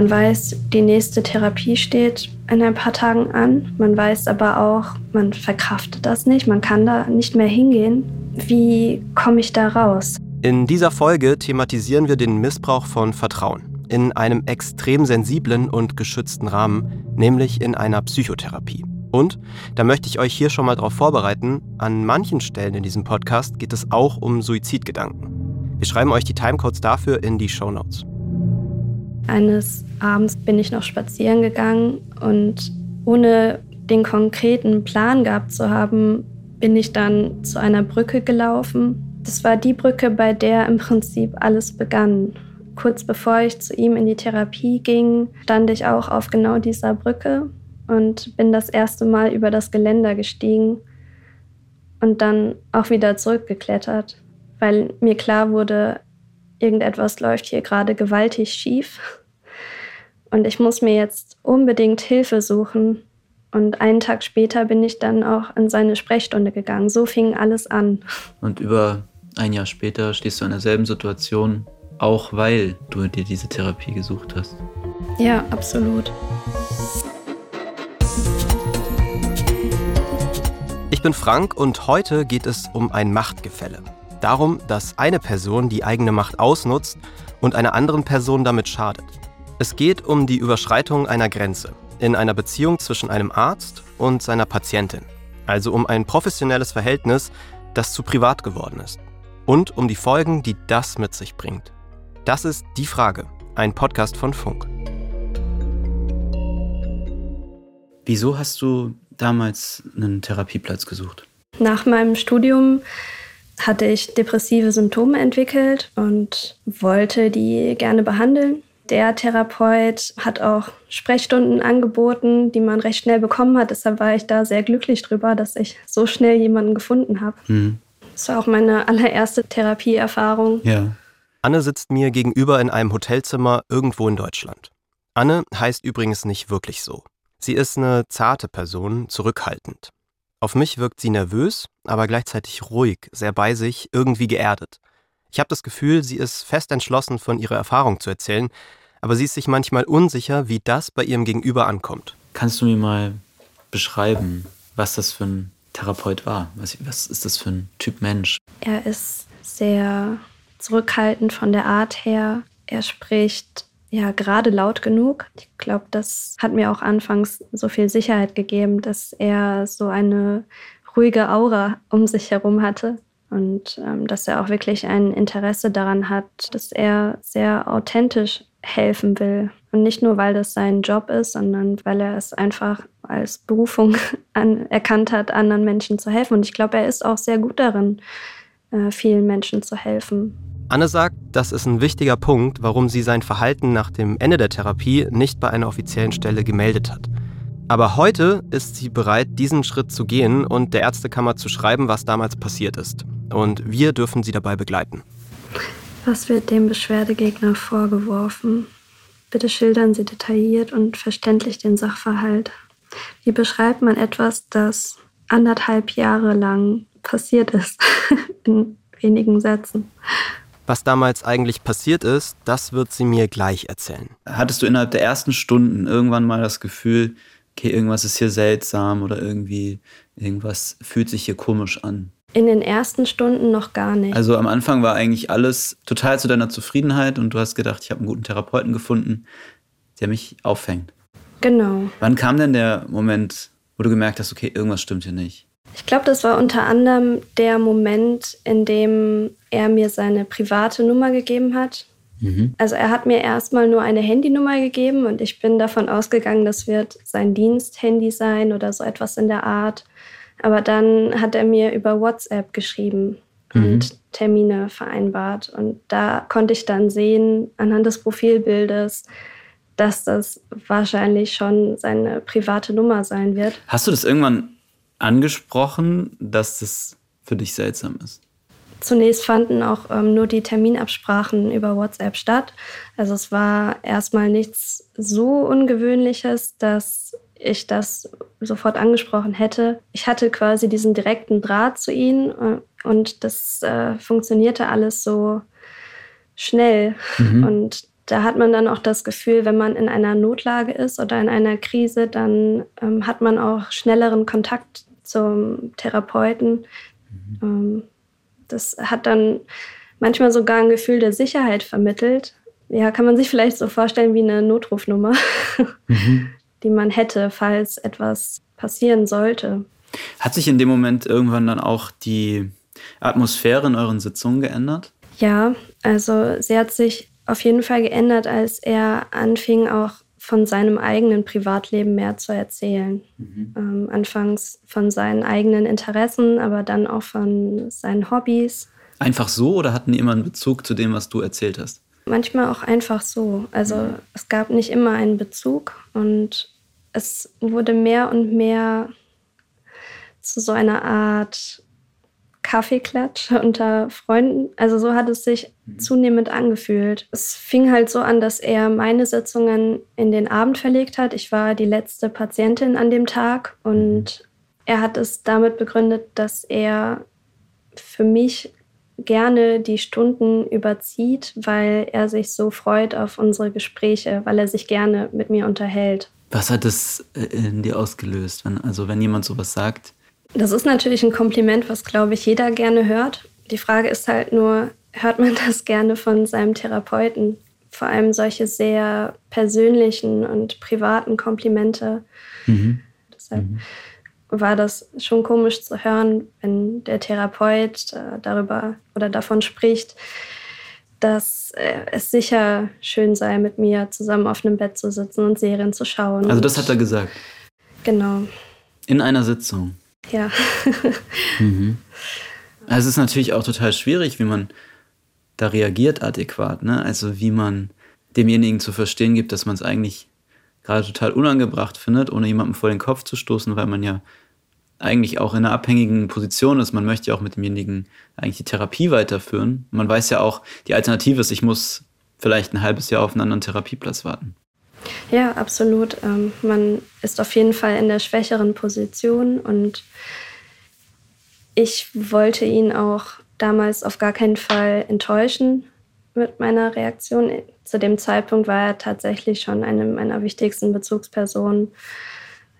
Man weiß, die nächste Therapie steht in ein paar Tagen an. Man weiß aber auch, man verkraftet das nicht, man kann da nicht mehr hingehen. Wie komme ich da raus? In dieser Folge thematisieren wir den Missbrauch von Vertrauen in einem extrem sensiblen und geschützten Rahmen, nämlich in einer Psychotherapie. Und, da möchte ich euch hier schon mal darauf vorbereiten, an manchen Stellen in diesem Podcast geht es auch um Suizidgedanken. Wir schreiben euch die Timecodes dafür in die Show Notes. Eines Abends bin ich noch spazieren gegangen und ohne den konkreten Plan gehabt zu haben, bin ich dann zu einer Brücke gelaufen. Das war die Brücke, bei der im Prinzip alles begann. Kurz bevor ich zu ihm in die Therapie ging, stand ich auch auf genau dieser Brücke und bin das erste Mal über das Geländer gestiegen und dann auch wieder zurückgeklettert, weil mir klar wurde, irgendetwas läuft hier gerade gewaltig schief und ich muss mir jetzt unbedingt Hilfe suchen. Und einen Tag später bin ich dann auch in seine Sprechstunde gegangen. So fing alles an. Und über ein Jahr später stehst du in derselben Situation, auch weil du dir diese Therapie gesucht hast. Ja, absolut. Ich bin Frank und heute geht es um ein Machtgefälle. Darum, dass eine Person die eigene Macht ausnutzt und einer anderen Person damit schadet. Es geht um die Überschreitung einer Grenze in einer Beziehung zwischen einem Arzt und seiner Patientin. Also um ein professionelles Verhältnis, das zu privat geworden ist. Und um die Folgen, die das mit sich bringt. Das ist Die Frage, ein Podcast von Funk. Wieso hast du damals einen Therapieplatz gesucht? Nach meinem Studium hatte ich depressive Symptome entwickelt und wollte die gerne behandeln. Der Therapeut hat auch Sprechstunden angeboten, die man recht schnell bekommen hat. Deshalb war ich da sehr glücklich drüber, dass ich so schnell jemanden gefunden habe. Mhm. Das war auch meine allererste Therapieerfahrung. Ja. Anne sitzt mir gegenüber in einem Hotelzimmer irgendwo in Deutschland. Anne heißt übrigens nicht wirklich so. Sie ist eine zarte Person, zurückhaltend. Auf mich wirkt sie nervös, aber gleichzeitig ruhig, sehr bei sich, irgendwie geerdet. Ich habe das Gefühl, sie ist fest entschlossen, von ihrer Erfahrung zu erzählen, aber sie ist sich manchmal unsicher, wie das bei ihrem Gegenüber ankommt. Kannst du mir mal beschreiben, was das für ein Therapeut war? Was, was ist das für ein Typ Mensch? Er ist sehr zurückhaltend von der Art her. Er spricht ja gerade laut genug. Ich glaube, das hat mir auch anfangs so viel Sicherheit gegeben, dass er so eine ruhige Aura um sich herum hatte und ähm, dass er auch wirklich ein Interesse daran hat, dass er sehr authentisch helfen will. Und nicht nur, weil das sein Job ist, sondern weil er es einfach als Berufung an, erkannt hat, anderen Menschen zu helfen. Und ich glaube, er ist auch sehr gut darin, äh, vielen Menschen zu helfen. Anne sagt, das ist ein wichtiger Punkt, warum sie sein Verhalten nach dem Ende der Therapie nicht bei einer offiziellen Stelle gemeldet hat. Aber heute ist sie bereit, diesen Schritt zu gehen und der Ärztekammer zu schreiben, was damals passiert ist. Und wir dürfen sie dabei begleiten. Was wird dem Beschwerdegegner vorgeworfen? Bitte schildern Sie detailliert und verständlich den Sachverhalt. Wie beschreibt man etwas, das anderthalb Jahre lang passiert ist, in wenigen Sätzen? Was damals eigentlich passiert ist, das wird sie mir gleich erzählen. Hattest du innerhalb der ersten Stunden irgendwann mal das Gefühl, okay, irgendwas ist hier seltsam oder irgendwie irgendwas fühlt sich hier komisch an? In den ersten Stunden noch gar nicht. Also am Anfang war eigentlich alles total zu deiner Zufriedenheit und du hast gedacht, ich habe einen guten Therapeuten gefunden, der mich auffängt. Genau. Wann kam denn der Moment, wo du gemerkt hast, okay, irgendwas stimmt hier nicht? Ich glaube, das war unter anderem der Moment, in dem er mir seine private Nummer gegeben hat. Mhm. Also er hat mir erstmal nur eine Handynummer gegeben und ich bin davon ausgegangen, das wird sein Diensthandy sein oder so etwas in der Art. Aber dann hat er mir über WhatsApp geschrieben mhm. und Termine vereinbart. Und da konnte ich dann sehen, anhand des Profilbildes, dass das wahrscheinlich schon seine private Nummer sein wird. Hast du das irgendwann angesprochen, dass das für dich seltsam ist? Zunächst fanden auch ähm, nur die Terminabsprachen über WhatsApp statt. Also es war erstmal nichts so Ungewöhnliches, dass ich das sofort angesprochen hätte. Ich hatte quasi diesen direkten Draht zu ihnen äh, und das äh, funktionierte alles so schnell. Mhm. Und da hat man dann auch das Gefühl, wenn man in einer Notlage ist oder in einer Krise, dann ähm, hat man auch schnelleren Kontakt zum Therapeuten. Mhm. Ähm, das hat dann manchmal sogar ein Gefühl der Sicherheit vermittelt. Ja, kann man sich vielleicht so vorstellen wie eine Notrufnummer, mhm. die man hätte, falls etwas passieren sollte. Hat sich in dem Moment irgendwann dann auch die Atmosphäre in euren Sitzungen geändert? Ja, also sie hat sich auf jeden Fall geändert, als er anfing, auch von seinem eigenen Privatleben mehr zu erzählen. Mhm. Ähm, anfangs von seinen eigenen Interessen, aber dann auch von seinen Hobbys. Einfach so oder hatten die immer einen Bezug zu dem, was du erzählt hast? Manchmal auch einfach so. Also mhm. es gab nicht immer einen Bezug und es wurde mehr und mehr zu so einer Art Kaffeeklatsch unter Freunden. Also so hat es sich mhm. zunehmend angefühlt. Es fing halt so an, dass er meine Sitzungen in den Abend verlegt hat. Ich war die letzte Patientin an dem Tag und er hat es damit begründet, dass er für mich gerne die Stunden überzieht, weil er sich so freut auf unsere Gespräche, weil er sich gerne mit mir unterhält. Was hat das äh, in dir ausgelöst? Wenn, also wenn jemand sowas sagt, das ist natürlich ein Kompliment, was, glaube ich, jeder gerne hört. Die Frage ist halt nur, hört man das gerne von seinem Therapeuten? Vor allem solche sehr persönlichen und privaten Komplimente. Mhm. Deshalb mhm. war das schon komisch zu hören, wenn der Therapeut äh, darüber oder davon spricht, dass äh, es sicher schön sei, mit mir zusammen auf einem Bett zu sitzen und Serien zu schauen. Also das hat er gesagt. Genau. In einer Sitzung. Ja. mhm. Also es ist natürlich auch total schwierig, wie man da reagiert adäquat. Ne? Also wie man demjenigen zu verstehen gibt, dass man es eigentlich gerade total unangebracht findet, ohne jemandem vor den Kopf zu stoßen, weil man ja eigentlich auch in einer abhängigen Position ist. Man möchte ja auch mit demjenigen eigentlich die Therapie weiterführen. Man weiß ja auch, die Alternative ist, ich muss vielleicht ein halbes Jahr auf einen anderen Therapieplatz warten. Ja, absolut. Ähm, man ist auf jeden Fall in der schwächeren Position und ich wollte ihn auch damals auf gar keinen Fall enttäuschen mit meiner Reaktion. Zu dem Zeitpunkt war er tatsächlich schon eine meiner wichtigsten Bezugspersonen,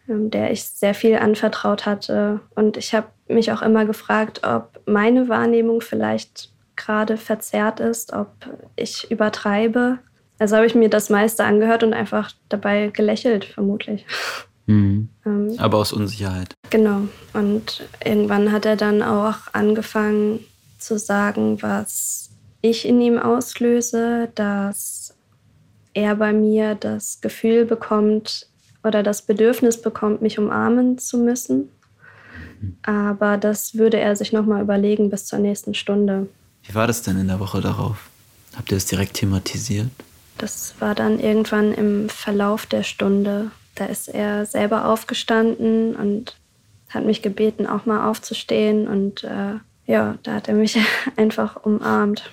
ähm, der ich sehr viel anvertraut hatte. Und ich habe mich auch immer gefragt, ob meine Wahrnehmung vielleicht gerade verzerrt ist, ob ich übertreibe also habe ich mir das meiste angehört und einfach dabei gelächelt, vermutlich. Mhm. Ähm, Aber aus Unsicherheit. Genau. Und irgendwann hat er dann auch angefangen zu sagen, was ich in ihm auslöse, dass er bei mir das Gefühl bekommt oder das Bedürfnis bekommt, mich umarmen zu müssen. Mhm. Aber das würde er sich nochmal überlegen bis zur nächsten Stunde. Wie war das denn in der Woche darauf? Habt ihr es direkt thematisiert? Das war dann irgendwann im Verlauf der Stunde. Da ist er selber aufgestanden und hat mich gebeten, auch mal aufzustehen. Und äh, ja, da hat er mich einfach umarmt.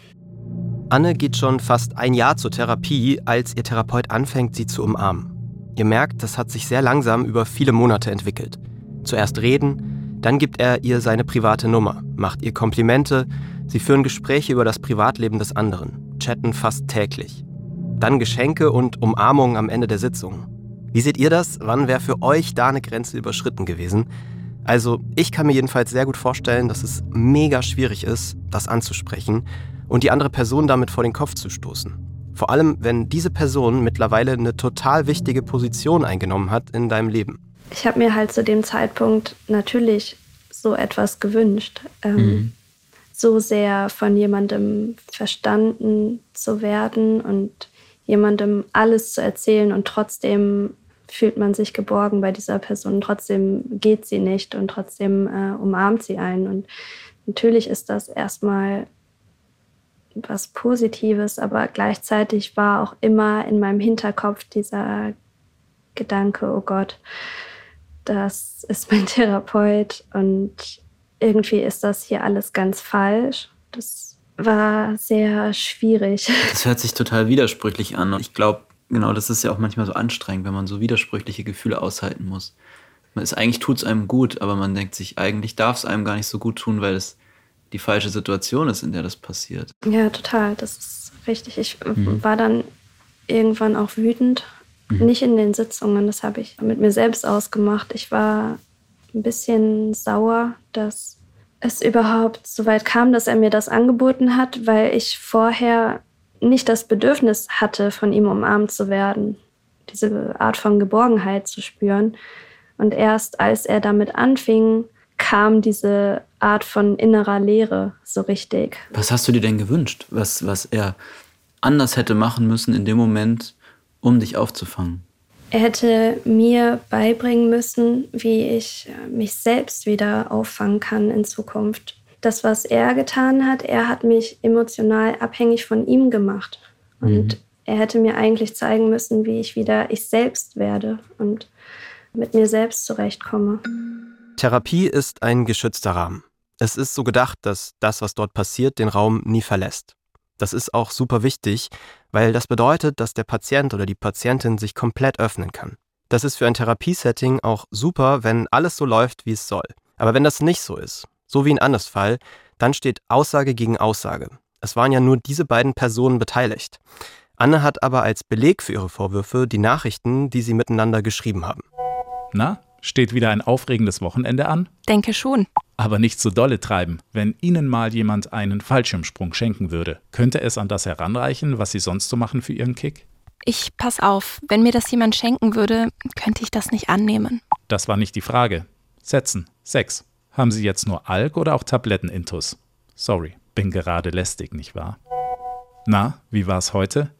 Anne geht schon fast ein Jahr zur Therapie, als ihr Therapeut anfängt, sie zu umarmen. Ihr merkt, das hat sich sehr langsam über viele Monate entwickelt. Zuerst reden, dann gibt er ihr seine private Nummer, macht ihr Komplimente, sie führen Gespräche über das Privatleben des anderen, chatten fast täglich. Dann Geschenke und Umarmungen am Ende der Sitzung. Wie seht ihr das? Wann wäre für euch da eine Grenze überschritten gewesen? Also, ich kann mir jedenfalls sehr gut vorstellen, dass es mega schwierig ist, das anzusprechen und die andere Person damit vor den Kopf zu stoßen. Vor allem, wenn diese Person mittlerweile eine total wichtige Position eingenommen hat in deinem Leben. Ich habe mir halt zu dem Zeitpunkt natürlich so etwas gewünscht. Ähm, mhm. So sehr von jemandem verstanden zu werden und jemandem alles zu erzählen und trotzdem fühlt man sich geborgen bei dieser Person. Trotzdem geht sie nicht und trotzdem äh, umarmt sie einen. Und natürlich ist das erstmal was Positives, aber gleichzeitig war auch immer in meinem Hinterkopf dieser Gedanke, oh Gott, das ist mein Therapeut und irgendwie ist das hier alles ganz falsch. Das war sehr schwierig. Das hört sich total widersprüchlich an. Und ich glaube, genau, das ist ja auch manchmal so anstrengend, wenn man so widersprüchliche Gefühle aushalten muss. Man ist, eigentlich tut es einem gut, aber man denkt sich, eigentlich darf es einem gar nicht so gut tun, weil es die falsche Situation ist, in der das passiert. Ja, total. Das ist richtig. Ich mhm. war dann irgendwann auch wütend. Mhm. Nicht in den Sitzungen, das habe ich mit mir selbst ausgemacht. Ich war ein bisschen sauer, dass es überhaupt so weit kam, dass er mir das angeboten hat, weil ich vorher nicht das Bedürfnis hatte, von ihm umarmt zu werden, diese Art von Geborgenheit zu spüren. Und erst als er damit anfing, kam diese Art von innerer Leere so richtig. Was hast du dir denn gewünscht, was, was er anders hätte machen müssen in dem Moment, um dich aufzufangen? Er hätte mir beibringen müssen, wie ich mich selbst wieder auffangen kann in Zukunft. Das, was er getan hat, er hat mich emotional abhängig von ihm gemacht. Und mhm. er hätte mir eigentlich zeigen müssen, wie ich wieder ich selbst werde und mit mir selbst zurechtkomme. Therapie ist ein geschützter Rahmen. Es ist so gedacht, dass das, was dort passiert, den Raum nie verlässt. Das ist auch super wichtig, weil das bedeutet, dass der Patient oder die Patientin sich komplett öffnen kann. Das ist für ein Therapiesetting auch super, wenn alles so läuft, wie es soll. Aber wenn das nicht so ist, so wie in Annes Fall, dann steht Aussage gegen Aussage. Es waren ja nur diese beiden Personen beteiligt. Anne hat aber als Beleg für ihre Vorwürfe die Nachrichten, die sie miteinander geschrieben haben. Na, steht wieder ein aufregendes Wochenende an? Denke schon. Aber nicht zu so dolle treiben. Wenn Ihnen mal jemand einen Fallschirmsprung schenken würde, könnte es an das heranreichen, was Sie sonst so machen für Ihren Kick? Ich pass auf, wenn mir das jemand schenken würde, könnte ich das nicht annehmen. Das war nicht die Frage. Setzen. Sex. Haben Sie jetzt nur Alk oder auch Tabletten-Intus? Sorry, bin gerade lästig, nicht wahr? Na, wie war's heute?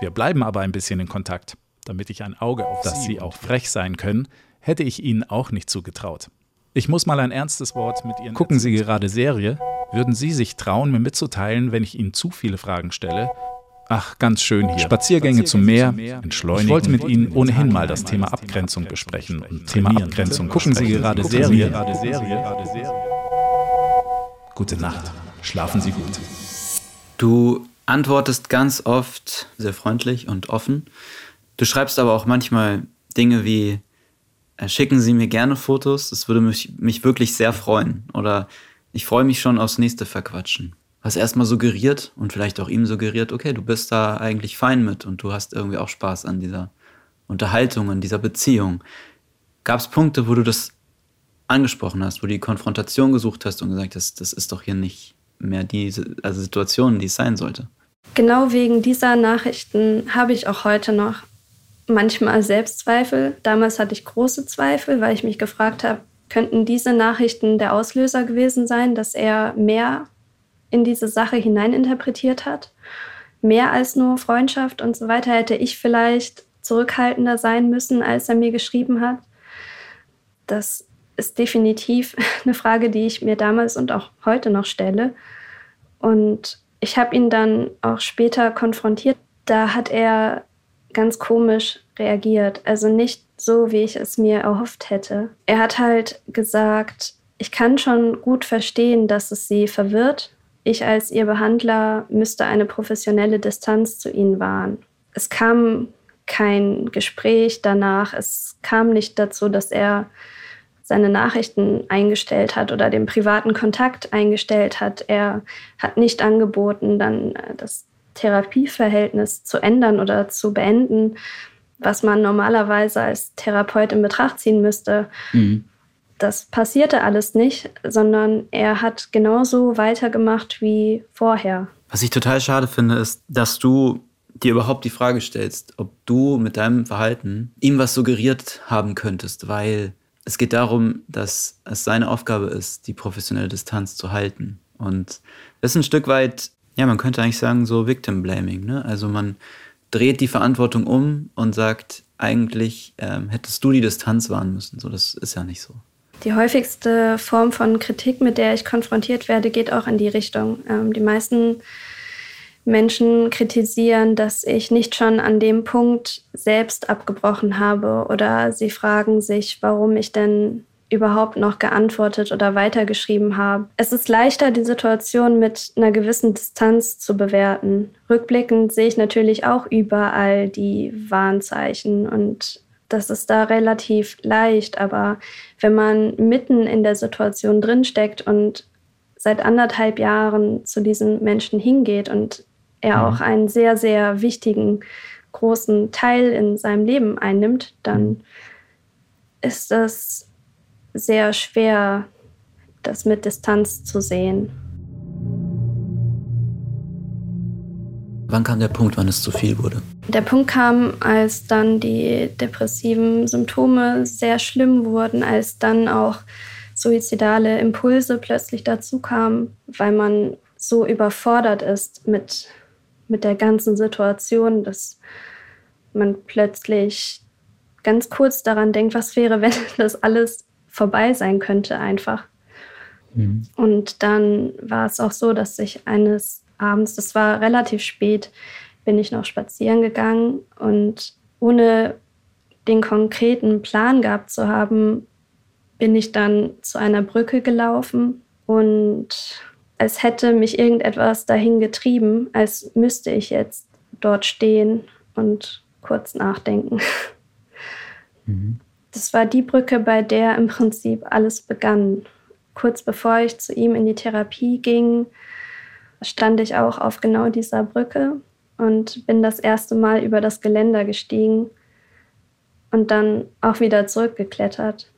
Wir bleiben aber ein bisschen in Kontakt. Damit ich ein Auge auf dass Sie auch frech sein können, hätte ich Ihnen auch nicht zugetraut. Ich muss mal ein ernstes Wort mit Ihnen. Gucken Sie gerade Serie? Würden Sie sich trauen, mir mitzuteilen, wenn ich Ihnen zu viele Fragen stelle? Ach, ganz schön hier. Spaziergänge zum Meer, entschleunigen. Ich wollte mit Ihnen ohnehin mal das Thema Abgrenzung besprechen und Thema Abgrenzung. Gucken Sie gerade Serie? Gute Nacht. Schlafen Sie gut. Du antwortest ganz oft sehr freundlich und offen. Du schreibst aber auch manchmal Dinge wie, schicken Sie mir gerne Fotos, das würde mich, mich wirklich sehr freuen. Oder ich freue mich schon aufs nächste Verquatschen. Was erstmal suggeriert und vielleicht auch ihm suggeriert, okay, du bist da eigentlich fein mit und du hast irgendwie auch Spaß an dieser Unterhaltung, an dieser Beziehung. Gab es Punkte, wo du das angesprochen hast, wo du die Konfrontation gesucht hast und gesagt hast, das ist doch hier nicht mehr die also Situation, die es sein sollte? Genau wegen dieser Nachrichten habe ich auch heute noch manchmal Selbstzweifel. Damals hatte ich große Zweifel, weil ich mich gefragt habe, könnten diese Nachrichten der Auslöser gewesen sein, dass er mehr in diese Sache hineininterpretiert hat? Mehr als nur Freundschaft und so weiter hätte ich vielleicht zurückhaltender sein müssen, als er mir geschrieben hat. Das ist definitiv eine Frage, die ich mir damals und auch heute noch stelle. Und ich habe ihn dann auch später konfrontiert. Da hat er ganz komisch reagiert. Also nicht so, wie ich es mir erhofft hätte. Er hat halt gesagt, ich kann schon gut verstehen, dass es sie verwirrt. Ich als ihr Behandler müsste eine professionelle Distanz zu ihnen wahren. Es kam kein Gespräch danach. Es kam nicht dazu, dass er seine Nachrichten eingestellt hat oder den privaten Kontakt eingestellt hat. Er hat nicht angeboten, dann äh, das Therapieverhältnis zu ändern oder zu beenden, was man normalerweise als Therapeut in Betracht ziehen müsste. Mhm. Das passierte alles nicht, sondern er hat genauso weitergemacht wie vorher. Was ich total schade finde, ist, dass du dir überhaupt die Frage stellst, ob du mit deinem Verhalten ihm was suggeriert haben könntest, weil es geht darum, dass es seine Aufgabe ist, die professionelle Distanz zu halten. Und das ist ein Stück weit ja, man könnte eigentlich sagen, so Victim Blaming. Ne? Also man dreht die Verantwortung um und sagt, eigentlich ähm, hättest du die Distanz wahren müssen. So, das ist ja nicht so. Die häufigste Form von Kritik, mit der ich konfrontiert werde, geht auch in die Richtung. Ähm, die meisten Menschen kritisieren, dass ich nicht schon an dem Punkt selbst abgebrochen habe oder sie fragen sich, warum ich denn überhaupt noch geantwortet oder weitergeschrieben habe. Es ist leichter, die Situation mit einer gewissen Distanz zu bewerten. Rückblickend sehe ich natürlich auch überall die Warnzeichen und das ist da relativ leicht, aber wenn man mitten in der Situation drinsteckt und seit anderthalb Jahren zu diesem Menschen hingeht und er mhm. auch einen sehr, sehr wichtigen großen Teil in seinem Leben einnimmt, dann ist es sehr schwer, das mit Distanz zu sehen. Wann kam der Punkt, wann es zu viel wurde? Der Punkt kam, als dann die depressiven Symptome sehr schlimm wurden, als dann auch suizidale Impulse plötzlich dazu kamen, weil man so überfordert ist mit, mit der ganzen Situation, dass man plötzlich ganz kurz daran denkt, was wäre, wenn das alles vorbei sein könnte einfach. Mhm. Und dann war es auch so, dass ich eines abends, das war relativ spät, bin ich noch spazieren gegangen und ohne den konkreten Plan gehabt zu haben, bin ich dann zu einer Brücke gelaufen und als hätte mich irgendetwas dahin getrieben, als müsste ich jetzt dort stehen und kurz nachdenken. Mhm. Das war die Brücke, bei der im Prinzip alles begann. Kurz bevor ich zu ihm in die Therapie ging, stand ich auch auf genau dieser Brücke und bin das erste Mal über das Geländer gestiegen und dann auch wieder zurückgeklettert.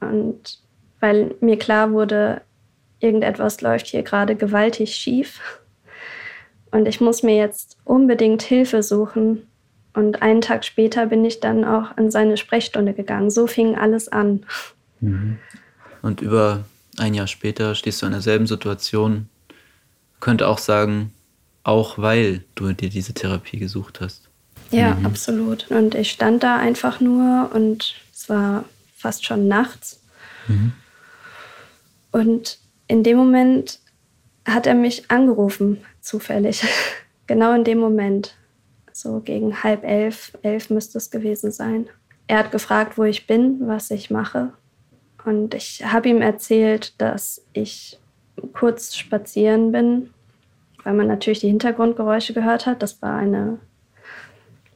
Und weil mir klar wurde, irgendetwas läuft hier gerade gewaltig schief und ich muss mir jetzt unbedingt Hilfe suchen. Und einen Tag später bin ich dann auch in seine Sprechstunde gegangen. So fing alles an. Mhm. Und über ein Jahr später stehst du in derselben Situation könnte auch sagen, auch weil du dir diese Therapie gesucht hast. Ja, mhm. absolut. Und ich stand da einfach nur und es war fast schon nachts. Mhm. Und in dem Moment hat er mich angerufen, zufällig. genau in dem Moment. So gegen halb elf, elf müsste es gewesen sein. Er hat gefragt, wo ich bin, was ich mache. Und ich habe ihm erzählt, dass ich kurz spazieren bin, weil man natürlich die Hintergrundgeräusche gehört hat. Das war eine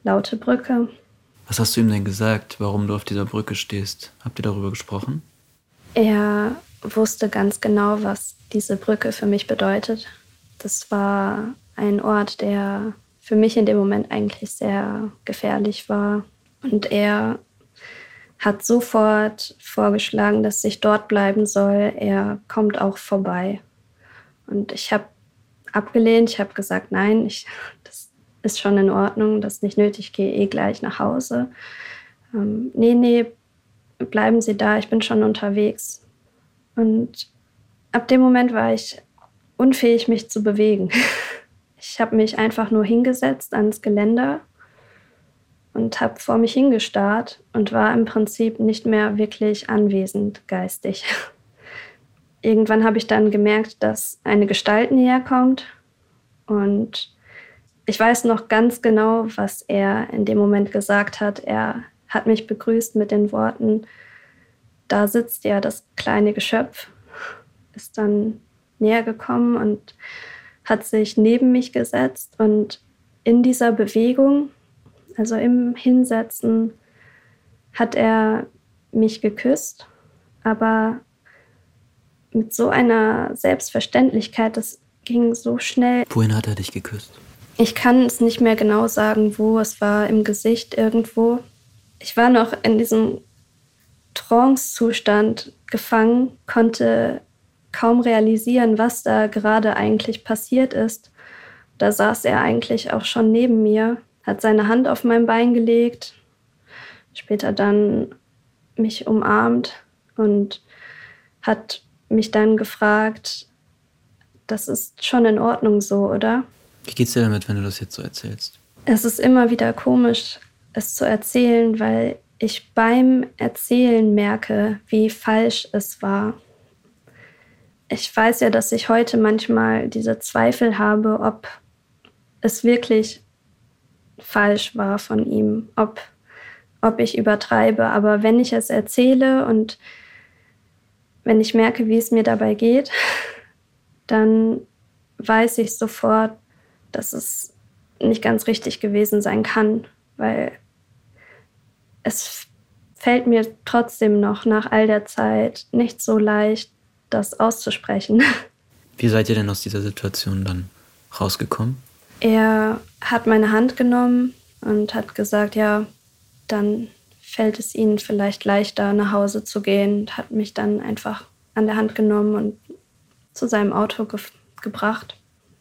laute Brücke. Was hast du ihm denn gesagt, warum du auf dieser Brücke stehst? Habt ihr darüber gesprochen? Er wusste ganz genau, was diese Brücke für mich bedeutet. Das war ein Ort, der für mich in dem Moment eigentlich sehr gefährlich war. Und er hat sofort vorgeschlagen, dass ich dort bleiben soll. Er kommt auch vorbei. Und ich habe abgelehnt. Ich habe gesagt, nein, ich, das ist schon in Ordnung, das ist nicht nötig, ich gehe eh gleich nach Hause. Ähm, nee, nee, bleiben Sie da, ich bin schon unterwegs. Und ab dem Moment war ich unfähig, mich zu bewegen. Ich habe mich einfach nur hingesetzt ans Geländer und habe vor mich hingestarrt und war im Prinzip nicht mehr wirklich anwesend geistig. Irgendwann habe ich dann gemerkt, dass eine Gestalt näher kommt und ich weiß noch ganz genau, was er in dem Moment gesagt hat. Er hat mich begrüßt mit den Worten, da sitzt ja das kleine Geschöpf, ist dann näher gekommen und hat sich neben mich gesetzt und in dieser Bewegung also im Hinsetzen hat er mich geküsst, aber mit so einer Selbstverständlichkeit, das ging so schnell. Wohin hat er dich geküsst? Ich kann es nicht mehr genau sagen, wo. Es war im Gesicht irgendwo. Ich war noch in diesem Trance-Zustand gefangen, konnte kaum realisieren, was da gerade eigentlich passiert ist. Da saß er eigentlich auch schon neben mir hat seine Hand auf mein Bein gelegt, später dann mich umarmt und hat mich dann gefragt, das ist schon in Ordnung so, oder? Wie geht's dir damit, wenn du das jetzt so erzählst? Es ist immer wieder komisch, es zu erzählen, weil ich beim Erzählen merke, wie falsch es war. Ich weiß ja, dass ich heute manchmal diese Zweifel habe, ob es wirklich falsch war von ihm, ob, ob ich übertreibe. Aber wenn ich es erzähle und wenn ich merke, wie es mir dabei geht, dann weiß ich sofort, dass es nicht ganz richtig gewesen sein kann, weil es fällt mir trotzdem noch nach all der Zeit nicht so leicht, das auszusprechen. Wie seid ihr denn aus dieser Situation dann rausgekommen? Er hat meine Hand genommen und hat gesagt, ja, dann fällt es ihnen vielleicht leichter, nach Hause zu gehen und hat mich dann einfach an der Hand genommen und zu seinem Auto ge gebracht,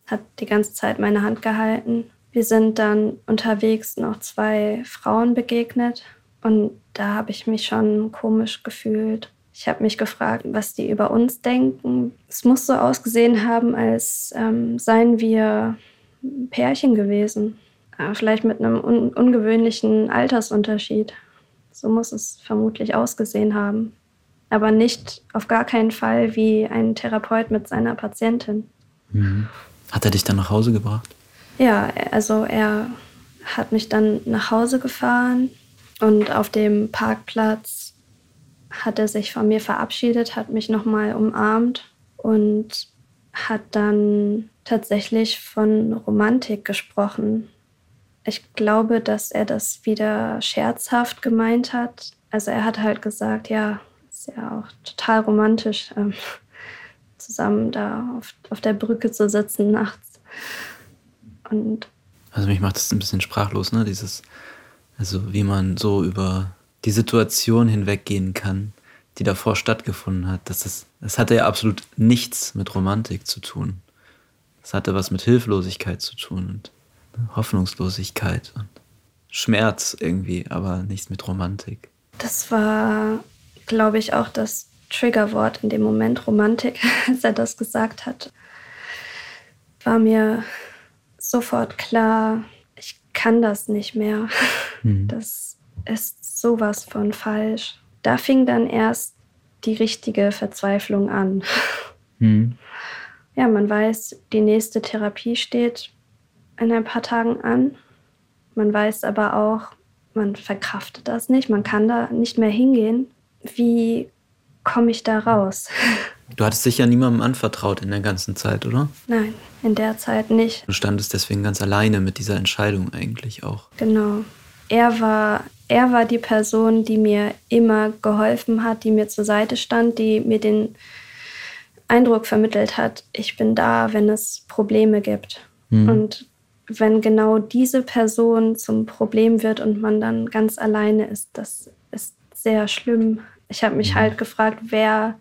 hat die ganze Zeit meine Hand gehalten. Wir sind dann unterwegs noch zwei Frauen begegnet und da habe ich mich schon komisch gefühlt. Ich habe mich gefragt, was die über uns denken. Es muss so ausgesehen haben, als ähm, seien wir Pärchen gewesen. Äh, vielleicht mit einem un ungewöhnlichen Altersunterschied. So muss es vermutlich ausgesehen haben. Aber nicht auf gar keinen Fall wie ein Therapeut mit seiner Patientin. Mhm. Hat er dich dann nach Hause gebracht? Ja, also er hat mich dann nach Hause gefahren und auf dem Parkplatz hat er sich von mir verabschiedet, hat mich nochmal umarmt und hat dann tatsächlich von Romantik gesprochen. Ich glaube, dass er das wieder scherzhaft gemeint hat. Also er hat halt gesagt, ja, ist ja auch total romantisch, ähm, zusammen da auf, auf der Brücke zu sitzen nachts. Und also mich macht das ein bisschen sprachlos, ne? Dieses, also wie man so über die Situation hinweggehen kann, die davor stattgefunden hat. Das, ist, das hatte ja absolut nichts mit Romantik zu tun. Das hatte was mit Hilflosigkeit zu tun und Hoffnungslosigkeit und Schmerz irgendwie, aber nichts mit Romantik. Das war, glaube ich, auch das Triggerwort in dem Moment, Romantik, als er das gesagt hat. War mir sofort klar, ich kann das nicht mehr. Mhm. Das ist sowas von falsch. Da fing dann erst die richtige Verzweiflung an. Mhm. Ja, man weiß, die nächste Therapie steht in ein paar Tagen an. Man weiß aber auch, man verkraftet das nicht, man kann da nicht mehr hingehen. Wie komme ich da raus? Du hattest dich ja niemandem anvertraut in der ganzen Zeit, oder? Nein, in der Zeit nicht. Du standest deswegen ganz alleine mit dieser Entscheidung eigentlich auch. Genau. Er war, er war die Person, die mir immer geholfen hat, die mir zur Seite stand, die mir den Eindruck vermittelt hat, ich bin da, wenn es Probleme gibt. Mhm. Und wenn genau diese Person zum Problem wird und man dann ganz alleine ist, das ist sehr schlimm. Ich habe mich mhm. halt gefragt, wer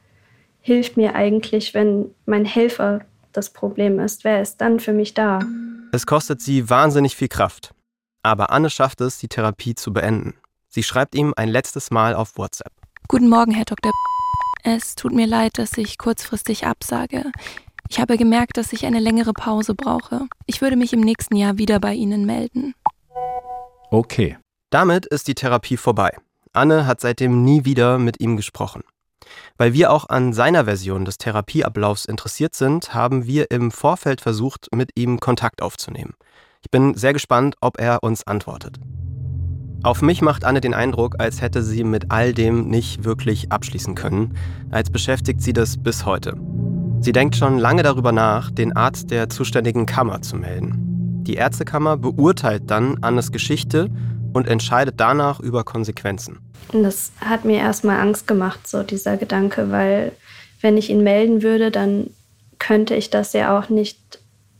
hilft mir eigentlich, wenn mein Helfer das Problem ist? Wer ist dann für mich da? Es kostet sie wahnsinnig viel Kraft. Aber Anne schafft es, die Therapie zu beenden. Sie schreibt ihm ein letztes Mal auf WhatsApp. Guten Morgen, Herr Dr. Es tut mir leid, dass ich kurzfristig absage. Ich habe gemerkt, dass ich eine längere Pause brauche. Ich würde mich im nächsten Jahr wieder bei Ihnen melden. Okay. Damit ist die Therapie vorbei. Anne hat seitdem nie wieder mit ihm gesprochen. Weil wir auch an seiner Version des Therapieablaufs interessiert sind, haben wir im Vorfeld versucht, mit ihm Kontakt aufzunehmen. Ich bin sehr gespannt, ob er uns antwortet. Auf mich macht Anne den Eindruck, als hätte sie mit all dem nicht wirklich abschließen können, als beschäftigt sie das bis heute. Sie denkt schon lange darüber nach, den Arzt der zuständigen Kammer zu melden. Die Ärztekammer beurteilt dann Annes Geschichte und entscheidet danach über Konsequenzen. Das hat mir erstmal Angst gemacht, so dieser Gedanke, weil wenn ich ihn melden würde, dann könnte ich das ja auch nicht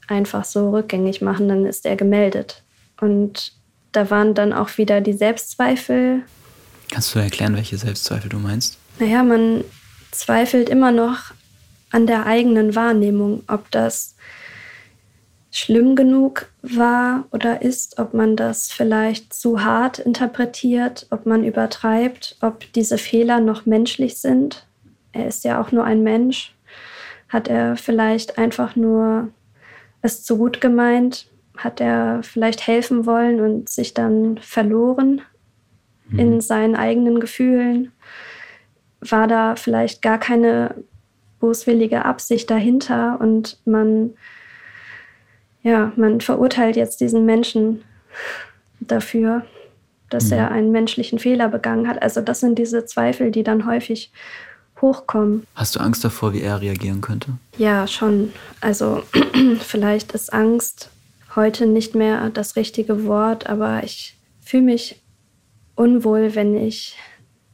einfach so rückgängig machen, dann ist er gemeldet. Und da waren dann auch wieder die Selbstzweifel. Kannst du erklären, welche Selbstzweifel du meinst? Naja, man zweifelt immer noch an der eigenen Wahrnehmung, ob das schlimm genug war oder ist, ob man das vielleicht zu hart interpretiert, ob man übertreibt, ob diese Fehler noch menschlich sind. Er ist ja auch nur ein Mensch. Hat er vielleicht einfach nur es zu gut gemeint? Hat er vielleicht helfen wollen und sich dann verloren mhm. in seinen eigenen Gefühlen? War da vielleicht gar keine boswillige Absicht dahinter und man, ja, man verurteilt jetzt diesen Menschen dafür, dass mhm. er einen menschlichen Fehler begangen hat. Also das sind diese Zweifel, die dann häufig hochkommen. Hast du Angst davor, wie er reagieren könnte? Ja, schon. Also vielleicht ist Angst heute nicht mehr das richtige Wort, aber ich fühle mich unwohl, wenn ich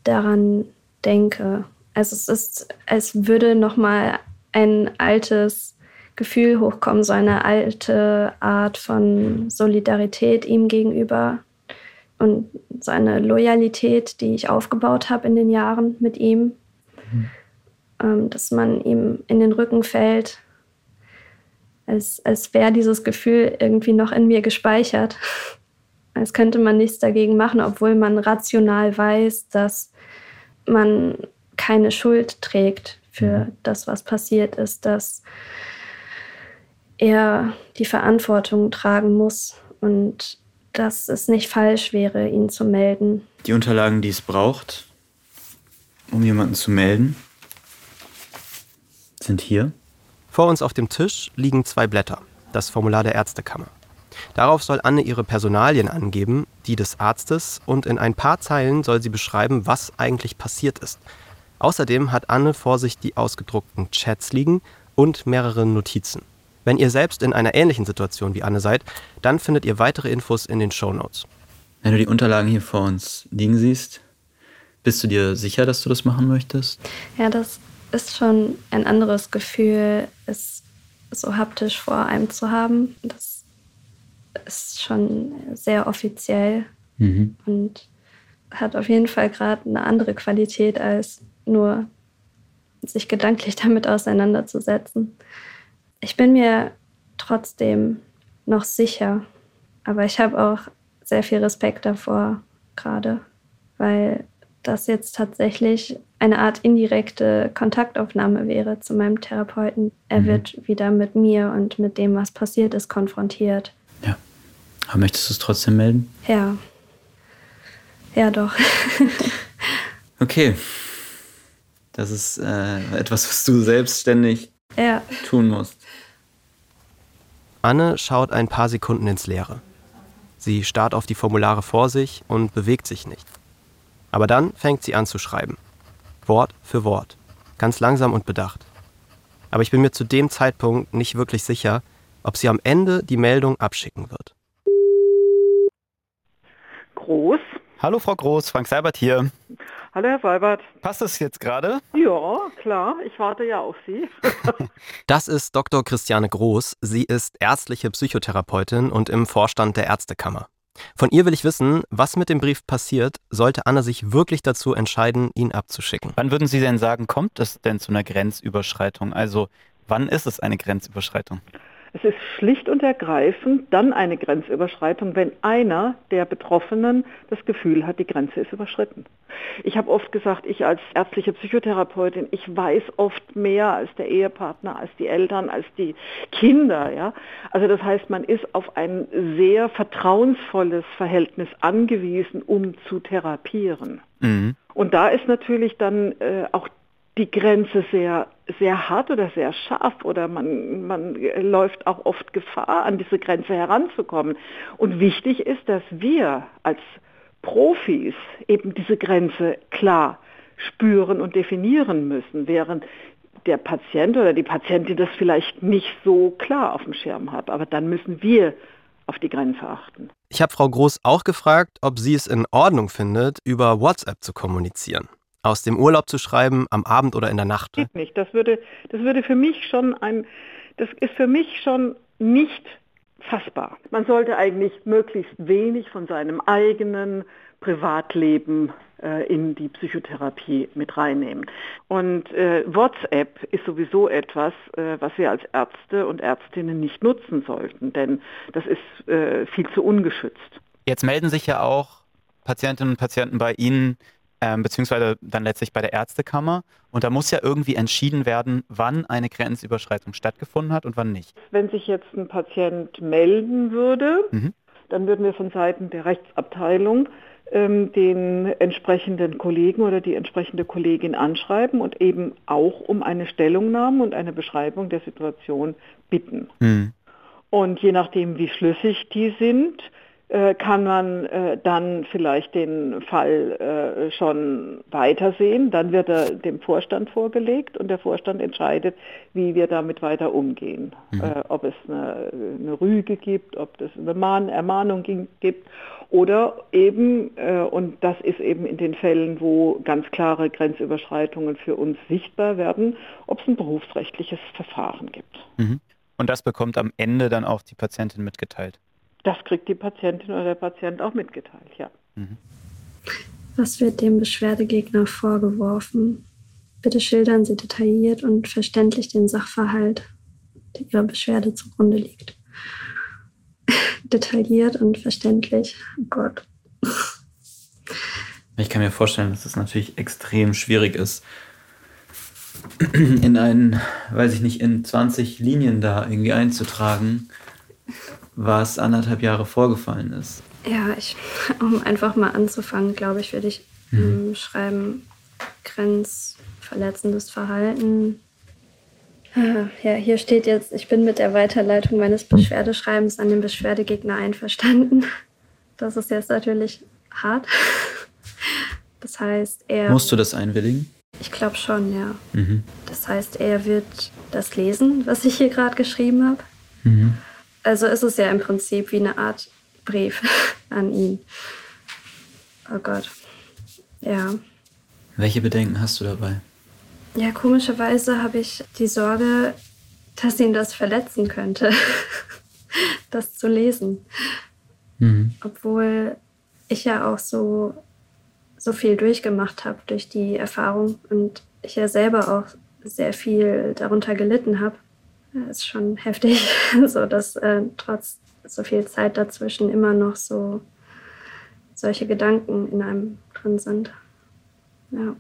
daran denke. Also es ist, als würde noch mal ein altes Gefühl hochkommen, so eine alte Art von Solidarität ihm gegenüber. und so eine Loyalität, die ich aufgebaut habe in den Jahren mit ihm, mhm. ähm, dass man ihm in den Rücken fällt, als, als wäre dieses Gefühl irgendwie noch in mir gespeichert. Als könnte man nichts dagegen machen, obwohl man rational weiß, dass man keine Schuld trägt für mhm. das, was passiert ist, dass er die Verantwortung tragen muss und dass es nicht falsch wäre, ihn zu melden. Die Unterlagen, die es braucht, um jemanden zu melden, sind hier. Vor uns auf dem Tisch liegen zwei Blätter, das Formular der Ärztekammer. Darauf soll Anne ihre Personalien angeben, die des Arztes, und in ein paar Zeilen soll sie beschreiben, was eigentlich passiert ist. Außerdem hat Anne vor sich die ausgedruckten Chats liegen und mehrere Notizen. Wenn ihr selbst in einer ähnlichen Situation wie Anne seid, dann findet ihr weitere Infos in den Show Notes. Wenn du die Unterlagen hier vor uns liegen siehst, bist du dir sicher, dass du das machen möchtest? Ja, das ist schon ein anderes Gefühl, es so haptisch vor einem zu haben. Das ist schon sehr offiziell mhm. und hat auf jeden Fall gerade eine andere Qualität als nur sich gedanklich damit auseinanderzusetzen. Ich bin mir trotzdem noch sicher, aber ich habe auch sehr viel Respekt davor gerade, weil das jetzt tatsächlich eine Art indirekte Kontaktaufnahme wäre zu meinem Therapeuten. Er mhm. wird wieder mit mir und mit dem, was passiert ist, konfrontiert. Ja. Aber möchtest du es trotzdem melden? Ja. Ja, doch. okay. Das ist äh, etwas, was du selbstständig ja. tun musst. Anne schaut ein paar Sekunden ins Leere. Sie starrt auf die Formulare vor sich und bewegt sich nicht. Aber dann fängt sie an zu schreiben. Wort für Wort. Ganz langsam und bedacht. Aber ich bin mir zu dem Zeitpunkt nicht wirklich sicher, ob sie am Ende die Meldung abschicken wird. Groß. Hallo Frau Groß, Frank Seibert hier. Hallo Herr Seibert. Passt es jetzt gerade? Ja, klar, ich warte ja auf Sie. das ist Dr. Christiane Groß. Sie ist ärztliche Psychotherapeutin und im Vorstand der Ärztekammer. Von ihr will ich wissen, was mit dem Brief passiert, sollte Anna sich wirklich dazu entscheiden, ihn abzuschicken. Wann würden Sie denn sagen, kommt es denn zu einer Grenzüberschreitung? Also wann ist es eine Grenzüberschreitung? Es ist schlicht und ergreifend dann eine Grenzüberschreitung, wenn einer der Betroffenen das Gefühl hat, die Grenze ist überschritten. Ich habe oft gesagt, ich als ärztliche Psychotherapeutin, ich weiß oft mehr als der Ehepartner, als die Eltern, als die Kinder. Ja? Also das heißt, man ist auf ein sehr vertrauensvolles Verhältnis angewiesen, um zu therapieren. Mhm. Und da ist natürlich dann äh, auch die Grenze sehr, sehr hart oder sehr scharf oder man, man läuft auch oft Gefahr, an diese Grenze heranzukommen. Und wichtig ist, dass wir als Profis eben diese Grenze klar spüren und definieren müssen, während der Patient oder die Patientin das vielleicht nicht so klar auf dem Schirm hat. Aber dann müssen wir auf die Grenze achten. Ich habe Frau Groß auch gefragt, ob sie es in Ordnung findet, über WhatsApp zu kommunizieren aus dem Urlaub zu schreiben, am Abend oder in der Nacht? Geht nicht. Das würde, das würde für mich schon ein, das ist für mich schon nicht fassbar. Man sollte eigentlich möglichst wenig von seinem eigenen Privatleben äh, in die Psychotherapie mit reinnehmen. Und äh, WhatsApp ist sowieso etwas, äh, was wir als Ärzte und Ärztinnen nicht nutzen sollten, denn das ist äh, viel zu ungeschützt. Jetzt melden sich ja auch Patientinnen und Patienten bei Ihnen, ähm, beziehungsweise dann letztlich bei der Ärztekammer. Und da muss ja irgendwie entschieden werden, wann eine Grenzüberschreitung stattgefunden hat und wann nicht. Wenn sich jetzt ein Patient melden würde, mhm. dann würden wir von Seiten der Rechtsabteilung ähm, den entsprechenden Kollegen oder die entsprechende Kollegin anschreiben und eben auch um eine Stellungnahme und eine Beschreibung der Situation bitten. Mhm. Und je nachdem, wie schlüssig die sind, kann man äh, dann vielleicht den Fall äh, schon weitersehen. Dann wird er dem Vorstand vorgelegt und der Vorstand entscheidet, wie wir damit weiter umgehen. Mhm. Äh, ob es eine, eine, Rüge gibt, ob es eine Mahn Ermahnung gibt oder eben, äh, und das ist eben in den Fällen, wo ganz klare Grenzüberschreitungen für uns sichtbar werden, ob es ein berufsrechtliches Verfahren gibt. Mhm. Und das bekommt am Ende dann auch die Patientin mitgeteilt. Das kriegt die Patientin oder der Patient auch mitgeteilt, ja. Mhm. Was wird dem Beschwerdegegner vorgeworfen? Bitte schildern Sie detailliert und verständlich den Sachverhalt, der Ihrer Beschwerde zugrunde liegt. detailliert und verständlich. Oh Gott. Ich kann mir vorstellen, dass es natürlich extrem schwierig ist, in einen, weiß ich nicht, in 20 Linien da irgendwie einzutragen, was anderthalb Jahre vorgefallen ist. Ja, ich, um einfach mal anzufangen, glaube ich, würde ich mhm. ähm, schreiben, grenzverletzendes Verhalten. Äh, ja, hier steht jetzt, ich bin mit der Weiterleitung meines Beschwerdeschreibens an den Beschwerdegegner einverstanden. Das ist jetzt natürlich hart. Das heißt, er. Musst du das einwilligen? Ich glaube schon, ja. Mhm. Das heißt, er wird das lesen, was ich hier gerade geschrieben habe. Mhm. Also ist es ja im Prinzip wie eine Art Brief an ihn. Oh Gott. Ja. Welche Bedenken hast du dabei? Ja, komischerweise habe ich die Sorge, dass ihn das verletzen könnte, das zu lesen. Mhm. Obwohl ich ja auch so so viel durchgemacht habe durch die Erfahrung und ich ja selber auch sehr viel darunter gelitten habe. Ist schon heftig, so dass äh, trotz so viel Zeit dazwischen immer noch so solche Gedanken in einem drin sind. Ja.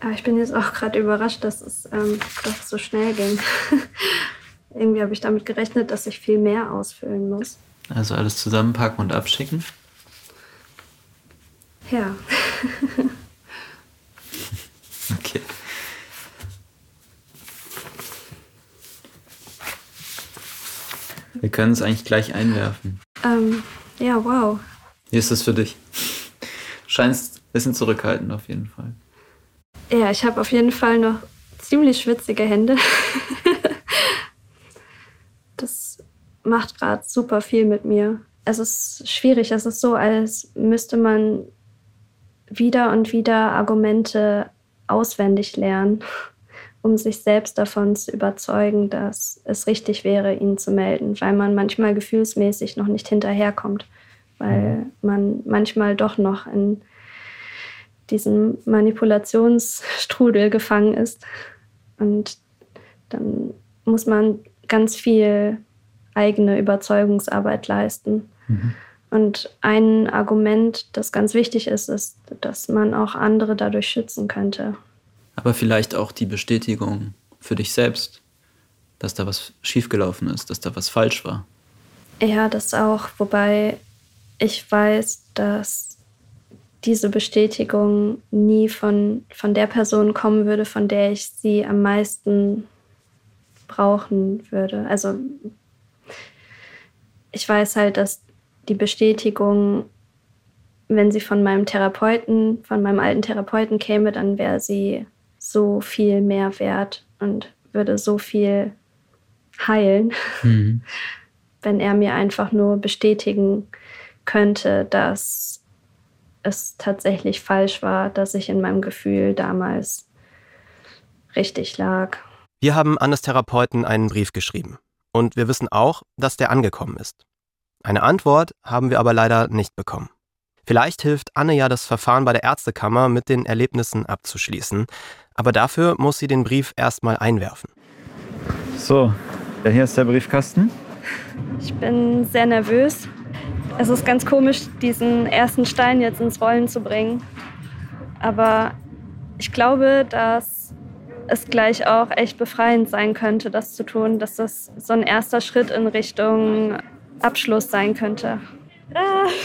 Aber ich bin jetzt auch gerade überrascht, dass es ähm, doch so schnell ging. Irgendwie habe ich damit gerechnet, dass ich viel mehr ausfüllen muss. Also alles zusammenpacken und abschicken? Ja. okay. Wir können es eigentlich gleich einwerfen. Ähm, ja, wow. Wie ist das für dich? Du scheinst ein bisschen zurückhaltend auf jeden Fall. Ja, ich habe auf jeden Fall noch ziemlich schwitzige Hände. das macht gerade super viel mit mir. Es ist schwierig. Es ist so, als müsste man wieder und wieder Argumente auswendig lernen, um sich selbst davon zu überzeugen, dass es richtig wäre, ihn zu melden, weil man manchmal gefühlsmäßig noch nicht hinterherkommt, weil mhm. man manchmal doch noch in diesem Manipulationsstrudel gefangen ist. Und dann muss man ganz viel eigene Überzeugungsarbeit leisten. Mhm. Und ein Argument, das ganz wichtig ist, ist, dass man auch andere dadurch schützen könnte. Aber vielleicht auch die Bestätigung für dich selbst, dass da was schiefgelaufen ist, dass da was falsch war. Ja, das auch. Wobei ich weiß, dass diese Bestätigung nie von, von der Person kommen würde, von der ich sie am meisten brauchen würde. Also ich weiß halt, dass die Bestätigung, wenn sie von meinem Therapeuten, von meinem alten Therapeuten käme, dann wäre sie so viel mehr wert und würde so viel heilen, mhm. wenn er mir einfach nur bestätigen könnte, dass es tatsächlich falsch war, dass ich in meinem Gefühl damals richtig lag. Wir haben Annes Therapeuten einen Brief geschrieben. Und wir wissen auch, dass der angekommen ist. Eine Antwort haben wir aber leider nicht bekommen. Vielleicht hilft Anne ja das Verfahren bei der Ärztekammer mit den Erlebnissen abzuschließen. Aber dafür muss sie den Brief erstmal einwerfen. So, ja, hier ist der Briefkasten. Ich bin sehr nervös es ist ganz komisch, diesen ersten Stein jetzt ins Rollen zu bringen. Aber ich glaube, dass es gleich auch echt befreiend sein könnte, das zu tun, dass das so ein erster Schritt in Richtung Abschluss sein könnte. Ah.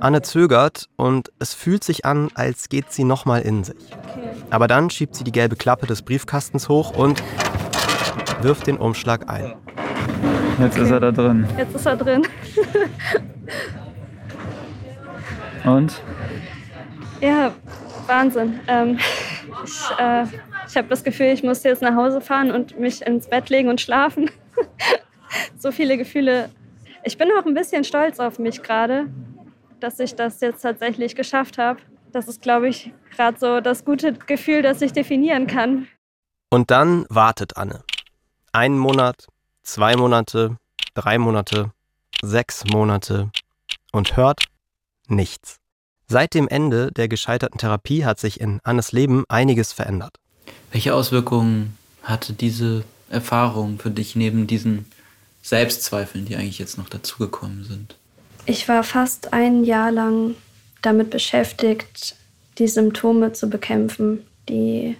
Anne zögert und es fühlt sich an, als geht sie nochmal in sich. Aber dann schiebt sie die gelbe Klappe des Briefkastens hoch und wirft den Umschlag ein. Jetzt okay. ist er da drin. Jetzt ist er drin. Und? Ja, Wahnsinn. Ähm, ich äh, ich habe das Gefühl, ich muss jetzt nach Hause fahren und mich ins Bett legen und schlafen. so viele Gefühle. Ich bin auch ein bisschen stolz auf mich gerade, dass ich das jetzt tatsächlich geschafft habe. Das ist, glaube ich, gerade so das gute Gefühl, das ich definieren kann. Und dann wartet Anne. Einen Monat, zwei Monate, drei Monate, sechs Monate und hört nichts. Seit dem Ende der gescheiterten Therapie hat sich in Annes Leben einiges verändert. Welche Auswirkungen hatte diese Erfahrung für dich neben diesen Selbstzweifeln, die eigentlich jetzt noch dazugekommen sind? Ich war fast ein Jahr lang damit beschäftigt, die Symptome zu bekämpfen, die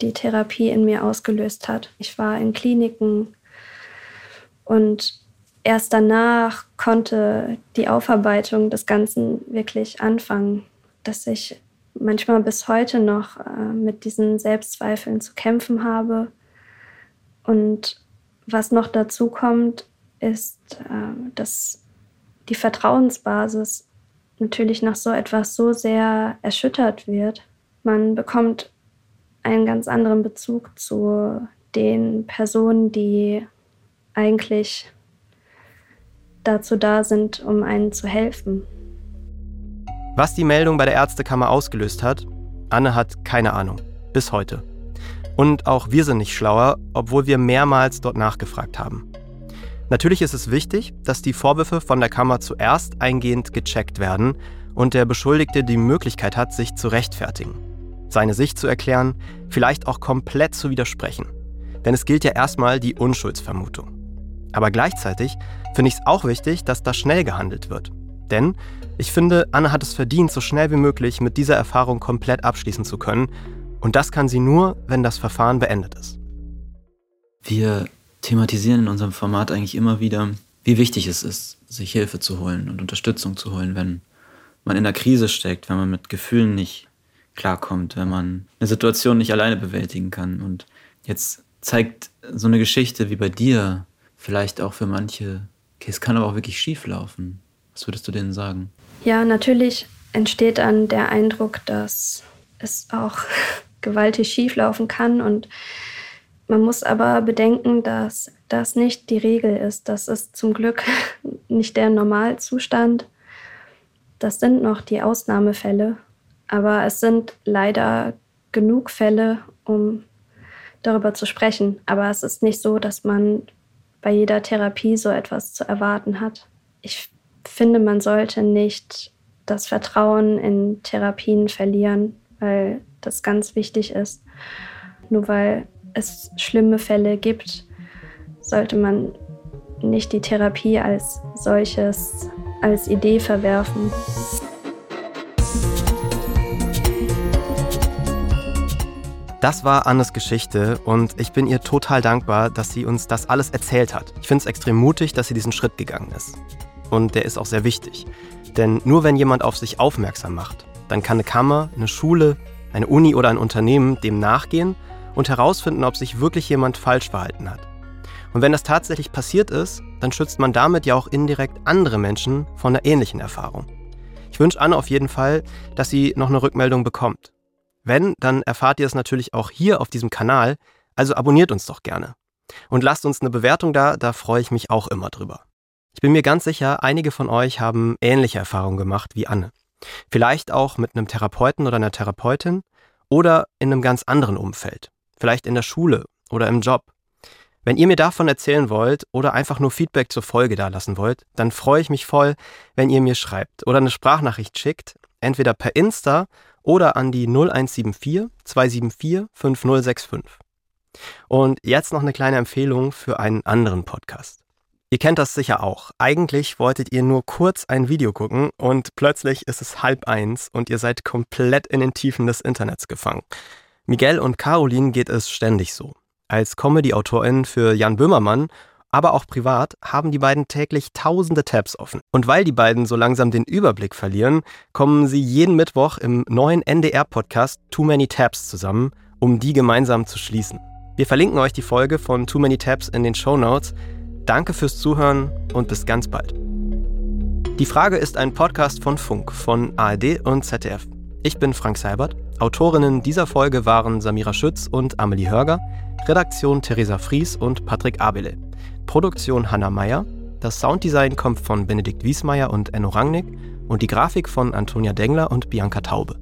die Therapie in mir ausgelöst hat. Ich war in Kliniken und erst danach konnte die Aufarbeitung des Ganzen wirklich anfangen, dass ich manchmal bis heute noch äh, mit diesen Selbstzweifeln zu kämpfen habe. Und was noch dazu kommt, ist, äh, dass die Vertrauensbasis natürlich nach so etwas so sehr erschüttert wird. Man bekommt einen ganz anderen Bezug zu den Personen, die eigentlich dazu da sind, um einen zu helfen. Was die Meldung bei der Ärztekammer ausgelöst hat, Anne hat keine Ahnung. Bis heute. Und auch wir sind nicht schlauer, obwohl wir mehrmals dort nachgefragt haben. Natürlich ist es wichtig, dass die Vorwürfe von der Kammer zuerst eingehend gecheckt werden und der Beschuldigte die Möglichkeit hat, sich zu rechtfertigen, seine Sicht zu erklären, vielleicht auch komplett zu widersprechen. Denn es gilt ja erstmal die Unschuldsvermutung. Aber gleichzeitig finde ich es auch wichtig, dass da schnell gehandelt wird. Denn ich finde, Anne hat es verdient, so schnell wie möglich mit dieser Erfahrung komplett abschließen zu können. Und das kann sie nur, wenn das Verfahren beendet ist. Wir thematisieren in unserem Format eigentlich immer wieder, wie wichtig es ist, sich Hilfe zu holen und Unterstützung zu holen, wenn man in der Krise steckt, wenn man mit Gefühlen nicht klarkommt, wenn man eine Situation nicht alleine bewältigen kann. Und jetzt zeigt so eine Geschichte wie bei dir vielleicht auch für manche, okay, es kann aber auch wirklich schief laufen. Was würdest du denen sagen? Ja, natürlich entsteht dann der Eindruck, dass es auch gewaltig schief laufen kann und man muss aber bedenken, dass das nicht die Regel ist. Das ist zum Glück nicht der Normalzustand. Das sind noch die Ausnahmefälle. Aber es sind leider genug Fälle, um darüber zu sprechen. Aber es ist nicht so, dass man bei jeder Therapie so etwas zu erwarten hat. Ich finde, man sollte nicht das Vertrauen in Therapien verlieren, weil das ganz wichtig ist. Nur weil es schlimme Fälle gibt, sollte man nicht die Therapie als solches, als Idee verwerfen. Das war Annes Geschichte und ich bin ihr total dankbar, dass sie uns das alles erzählt hat. Ich finde es extrem mutig, dass sie diesen Schritt gegangen ist. Und der ist auch sehr wichtig. Denn nur wenn jemand auf sich aufmerksam macht, dann kann eine Kammer, eine Schule, eine Uni oder ein Unternehmen dem nachgehen und herausfinden, ob sich wirklich jemand falsch verhalten hat. Und wenn das tatsächlich passiert ist, dann schützt man damit ja auch indirekt andere Menschen von einer ähnlichen Erfahrung. Ich wünsche Anne auf jeden Fall, dass sie noch eine Rückmeldung bekommt. Wenn, dann erfahrt ihr es natürlich auch hier auf diesem Kanal, also abonniert uns doch gerne. Und lasst uns eine Bewertung da, da freue ich mich auch immer drüber. Ich bin mir ganz sicher, einige von euch haben ähnliche Erfahrungen gemacht wie Anne. Vielleicht auch mit einem Therapeuten oder einer Therapeutin oder in einem ganz anderen Umfeld. Vielleicht in der Schule oder im Job. Wenn ihr mir davon erzählen wollt oder einfach nur Feedback zur Folge dalassen wollt, dann freue ich mich voll, wenn ihr mir schreibt oder eine Sprachnachricht schickt, entweder per Insta oder an die 0174 274 5065. Und jetzt noch eine kleine Empfehlung für einen anderen Podcast. Ihr kennt das sicher auch. Eigentlich wolltet ihr nur kurz ein Video gucken und plötzlich ist es halb eins und ihr seid komplett in den Tiefen des Internets gefangen. Miguel und Caroline geht es ständig so. Als Comedy-AutorInnen für Jan Böhmermann aber auch privat haben die beiden täglich tausende Tabs offen. Und weil die beiden so langsam den Überblick verlieren, kommen sie jeden Mittwoch im neuen NDR-Podcast Too Many Tabs zusammen, um die gemeinsam zu schließen. Wir verlinken euch die Folge von Too Many Tabs in den Show Notes. Danke fürs Zuhören und bis ganz bald. Die Frage ist ein Podcast von Funk, von ARD und ZDF. Ich bin Frank Seibert. Autorinnen dieser Folge waren Samira Schütz und Amelie Hörger. Redaktion Theresa Fries und Patrick Abele. Produktion Hanna Meyer. Das Sounddesign kommt von Benedikt Wiesmeier und Enno Rangnick und die Grafik von Antonia Dengler und Bianca Taube.